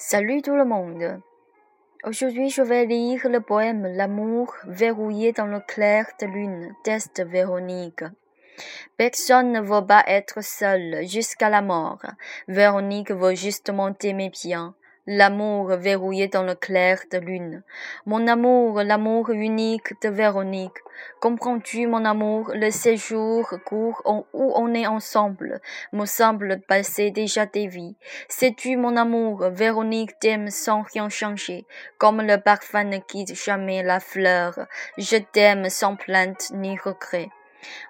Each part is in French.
Salut tout le monde. Aujourd'hui, je vais lire le poème L'amour verrouillé dans le clair de lune, test Véronique. Personne ne veut pas être seul jusqu'à la mort. Véronique veut justement t'aimer bien l'amour verrouillé dans le clair de lune. Mon amour, l'amour unique de Véronique. Comprends-tu, mon amour, le séjour court où on est ensemble? Me semble passer déjà des vies. Sais-tu, mon amour, Véronique t'aime sans rien changer, comme le parfum ne quitte jamais la fleur. Je t'aime sans plainte ni regret.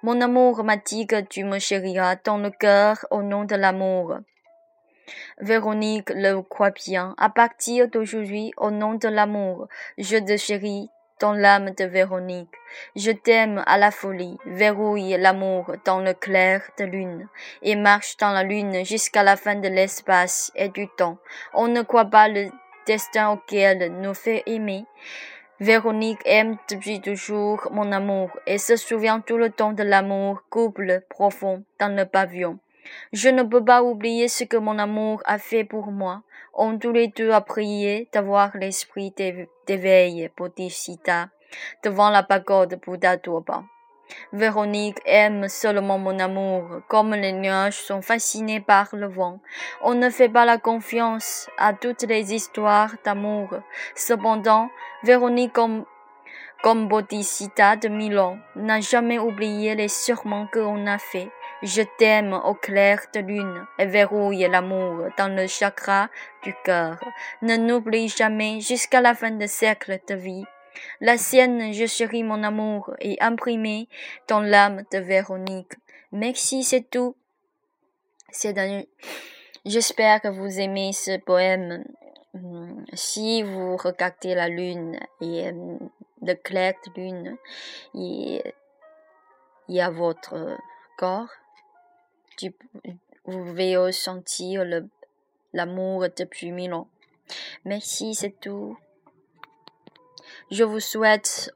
Mon amour que tu me chériras dans le cœur au nom de l'amour. Véronique le croit bien. À partir d'aujourd'hui, au nom de l'amour, je te chéris dans l'âme de Véronique. Je t'aime à la folie, verrouille l'amour dans le clair de lune, et marche dans la lune jusqu'à la fin de l'espace et du temps. On ne croit pas le destin auquel nous fait aimer. Véronique aime depuis toujours mon amour et se souvient tout le temps de l'amour couple profond dans le pavillon. Je ne peux pas oublier ce que mon amour a fait pour moi. On tous les deux a prié d'avoir l'esprit d'éveil Bodhisattva devant la pagode Bouddha Durban. Véronique aime seulement mon amour, comme les nuages sont fascinés par le vent. On ne fait pas la confiance à toutes les histoires d'amour. Cependant, Véronique, comme, comme de Milan, n'a jamais oublié les serments qu'on a faits. Je t'aime au clair de lune et verrouille l'amour dans le chakra du cœur. Ne n'oublie jamais jusqu'à la fin de siècle de vie. La sienne, je chéris mon amour et imprimé dans l'âme de Véronique. Merci, c'est tout. C'est J'espère que vous aimez ce poème. Si vous regardez la lune et euh, le clair de lune, il y a votre corps vous pouvez ressentir l'amour depuis mille ans. Merci, c'est tout. Je vous souhaite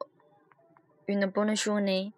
une bonne journée.